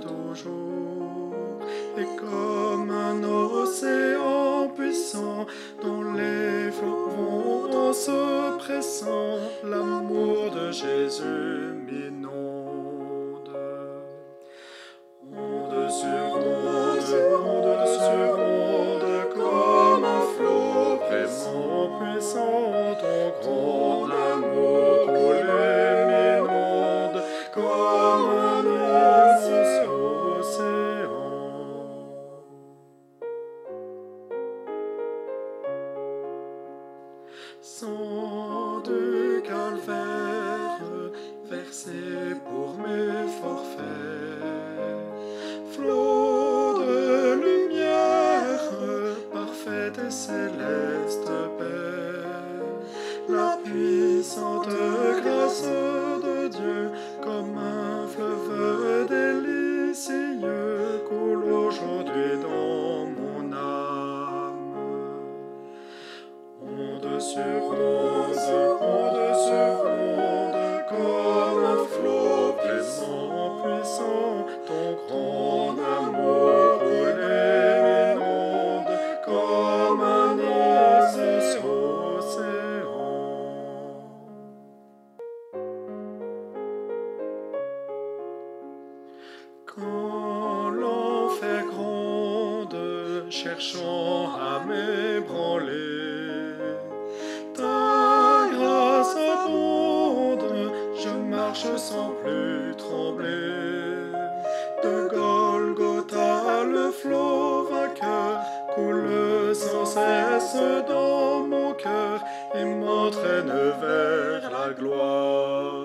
toujours. Et comme un océan puissant dont les flots vont en se pressant, l'amour de Jésus m'inonde. Onde sur Sang du calvaire versé pour mes forfaits, flot de lumière, parfaite et céleste paix, la puissante Quand l'enfer gronde, cherchant à m'ébranler, coule sans cesse dans mon cœur et m'entraîne vers la gloire.